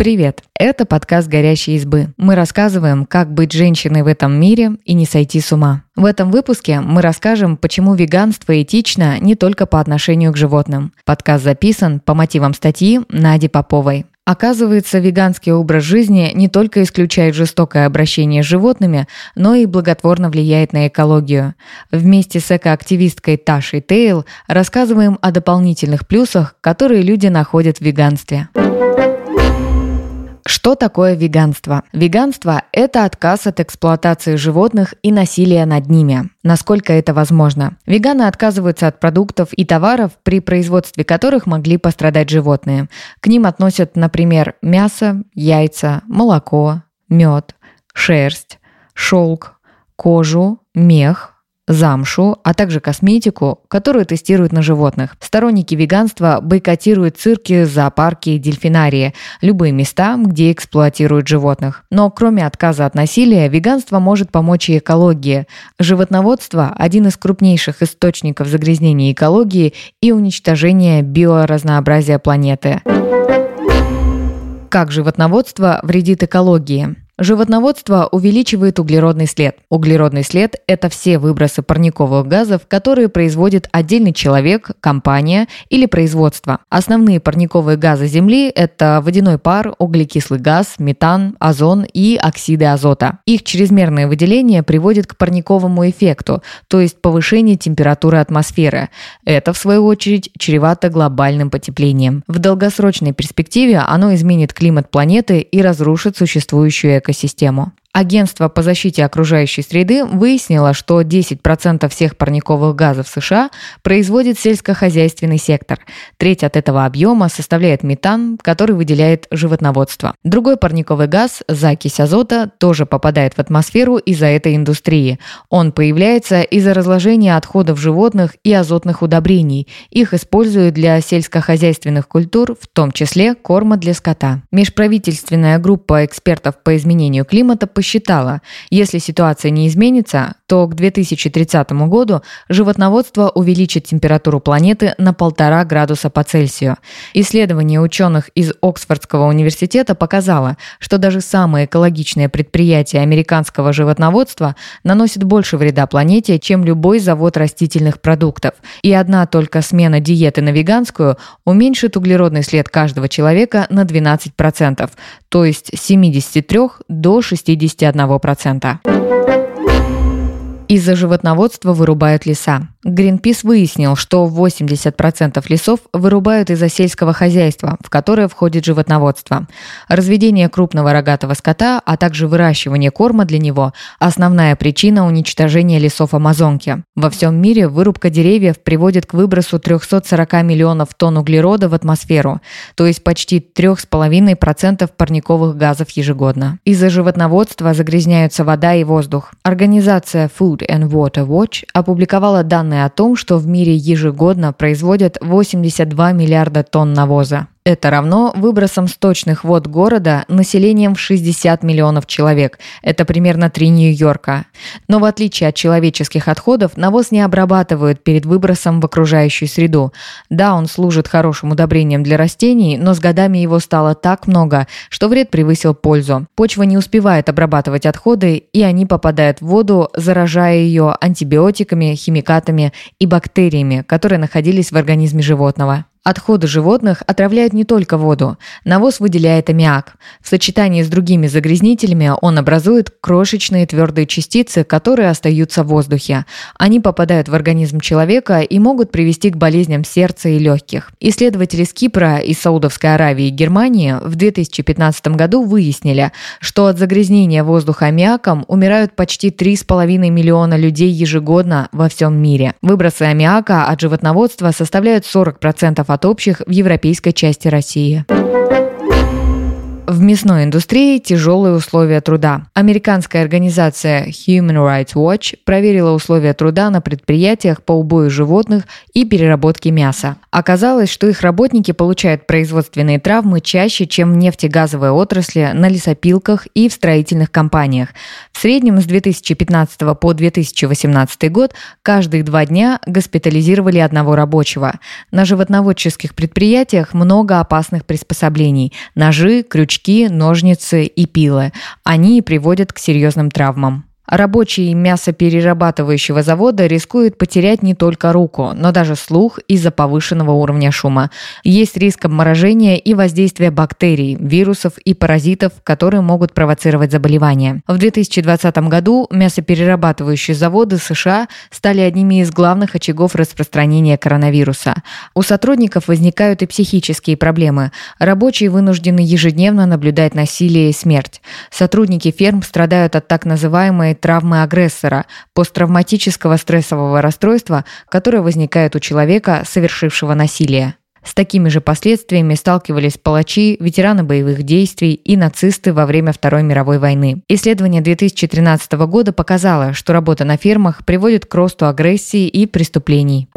Привет! Это подкаст «Горящие избы». Мы рассказываем, как быть женщиной в этом мире и не сойти с ума. В этом выпуске мы расскажем, почему веганство этично не только по отношению к животным. Подкаст записан по мотивам статьи Нади Поповой. Оказывается, веганский образ жизни не только исключает жестокое обращение с животными, но и благотворно влияет на экологию. Вместе с экоактивисткой Ташей Тейл рассказываем о дополнительных плюсах, которые люди находят в веганстве. Что такое веганство? Веганство – это отказ от эксплуатации животных и насилия над ними. Насколько это возможно? Веганы отказываются от продуктов и товаров, при производстве которых могли пострадать животные. К ним относят, например, мясо, яйца, молоко, мед, шерсть, шелк, кожу, мех, замшу, а также косметику, которую тестируют на животных. Сторонники веганства бойкотируют цирки, зоопарки и дельфинарии, любые места, где эксплуатируют животных. Но кроме отказа от насилия, веганство может помочь и экологии. Животноводство – один из крупнейших источников загрязнения экологии и уничтожения биоразнообразия планеты. Как животноводство вредит экологии? Животноводство увеличивает углеродный след. Углеродный след – это все выбросы парниковых газов, которые производит отдельный человек, компания или производство. Основные парниковые газы Земли – это водяной пар, углекислый газ, метан, озон и оксиды азота. Их чрезмерное выделение приводит к парниковому эффекту, то есть повышению температуры атмосферы. Это, в свою очередь, чревато глобальным потеплением. В долгосрочной перспективе оно изменит климат планеты и разрушит существующую экосистему экосистему. Агентство по защите окружающей среды выяснило, что 10% всех парниковых газов США производит сельскохозяйственный сектор. Треть от этого объема составляет метан, который выделяет животноводство. Другой парниковый газ, закись азота, тоже попадает в атмосферу из-за этой индустрии. Он появляется из-за разложения отходов животных и азотных удобрений. Их используют для сельскохозяйственных культур, в том числе корма для скота. Межправительственная группа экспертов по изменению климата посчитала, если ситуация не изменится, то к 2030 году животноводство увеличит температуру планеты на полтора градуса по Цельсию. Исследование ученых из Оксфордского университета показало, что даже самые экологичные предприятия американского животноводства наносят больше вреда планете, чем любой завод растительных продуктов. И одна только смена диеты на веганскую уменьшит углеродный след каждого человека на 12%, то есть с 73 до 60 51%. Из-за животноводства вырубают леса. Гринпис выяснил, что 80% лесов вырубают из-за сельского хозяйства, в которое входит животноводство. Разведение крупного рогатого скота, а также выращивание корма для него – основная причина уничтожения лесов Амазонки. Во всем мире вырубка деревьев приводит к выбросу 340 миллионов тонн углерода в атмосферу, то есть почти 3,5% парниковых газов ежегодно. Из-за животноводства загрязняются вода и воздух. Организация Food and Water Watch опубликовала данные о том, что в мире ежегодно производят 82 миллиарда тонн навоза. Это равно выбросам сточных вод города населением в 60 миллионов человек. Это примерно 3 Нью-Йорка. Но в отличие от человеческих отходов, навоз не обрабатывают перед выбросом в окружающую среду. Да, он служит хорошим удобрением для растений, но с годами его стало так много, что вред превысил пользу. Почва не успевает обрабатывать отходы, и они попадают в воду, заражая ее антибиотиками, химикатами и бактериями, которые находились в организме животного. Отходы животных отравляют не только воду. Навоз выделяет аммиак. В сочетании с другими загрязнителями он образует крошечные твердые частицы, которые остаются в воздухе. Они попадают в организм человека и могут привести к болезням сердца и легких. Исследователи с Кипра, из Саудовской Аравии и Германии в 2015 году выяснили, что от загрязнения воздуха аммиаком умирают почти 3,5 миллиона людей ежегодно во всем мире. Выбросы аммиака от животноводства составляют 40% от общих в европейской части России. В мясной индустрии тяжелые условия труда. Американская организация Human Rights Watch проверила условия труда на предприятиях по убою животных и переработке мяса. Оказалось, что их работники получают производственные травмы чаще, чем в нефтегазовой отрасли, на лесопилках и в строительных компаниях. В среднем с 2015 по 2018 год каждые два дня госпитализировали одного рабочего. На животноводческих предприятиях много опасных приспособлений – ножи, крючки, крючки, ножницы и пилы. Они приводят к серьезным травмам. Рабочий мясоперерабатывающего завода рискует потерять не только руку, но даже слух из-за повышенного уровня шума. Есть риск обморожения и воздействия бактерий, вирусов и паразитов, которые могут провоцировать заболевания. В 2020 году мясоперерабатывающие заводы США стали одними из главных очагов распространения коронавируса. У сотрудников возникают и психические проблемы. Рабочие вынуждены ежедневно наблюдать насилие и смерть. Сотрудники ферм страдают от так называемой травмы агрессора, посттравматического стрессового расстройства, которое возникает у человека, совершившего насилие. С такими же последствиями сталкивались палачи, ветераны боевых действий и нацисты во время Второй мировой войны. Исследование 2013 года показало, что работа на фермах приводит к росту агрессии и преступлений.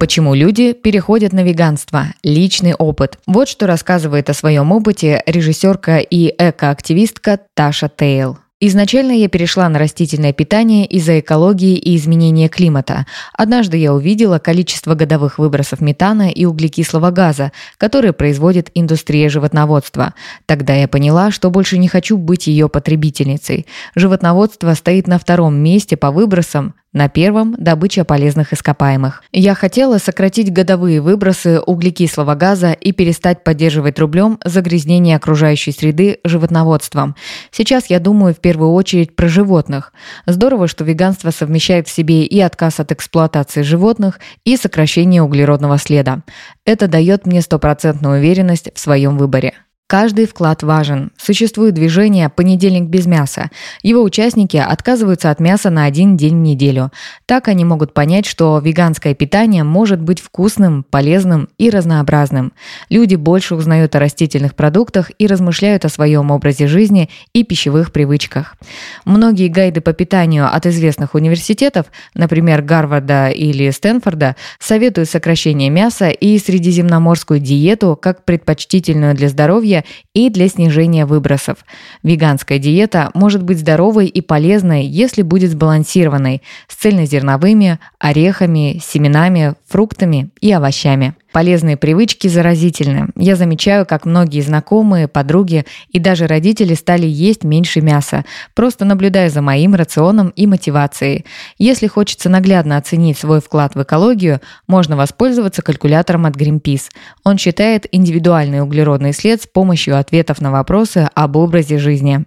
Почему люди переходят на веганство? Личный опыт. Вот что рассказывает о своем опыте режиссерка и экоактивистка Таша Тейл. Изначально я перешла на растительное питание из-за экологии и изменения климата. Однажды я увидела количество годовых выбросов метана и углекислого газа, которые производит индустрия животноводства. Тогда я поняла, что больше не хочу быть ее потребительницей. Животноводство стоит на втором месте по выбросам, на первом – добыча полезных ископаемых. Я хотела сократить годовые выбросы углекислого газа и перестать поддерживать рублем загрязнение окружающей среды животноводством. Сейчас я думаю в первую очередь про животных. Здорово, что веганство совмещает в себе и отказ от эксплуатации животных, и сокращение углеродного следа. Это дает мне стопроцентную уверенность в своем выборе. Каждый вклад важен. Существует движение «Понедельник без мяса». Его участники отказываются от мяса на один день в неделю. Так они могут понять, что веганское питание может быть вкусным, полезным и разнообразным. Люди больше узнают о растительных продуктах и размышляют о своем образе жизни и пищевых привычках. Многие гайды по питанию от известных университетов, например, Гарварда или Стэнфорда, советуют сокращение мяса и средиземноморскую диету как предпочтительную для здоровья здоровья и для снижения выбросов. Веганская диета может быть здоровой и полезной, если будет сбалансированной, с цельнозерновыми, орехами, семенами, фруктами и овощами. Полезные привычки заразительны. Я замечаю, как многие знакомые, подруги и даже родители стали есть меньше мяса, просто наблюдая за моим рационом и мотивацией. Если хочется наглядно оценить свой вклад в экологию, можно воспользоваться калькулятором от Greenpeace. Он считает индивидуальный углеродный след с помощью ответов на вопросы об образе жизни.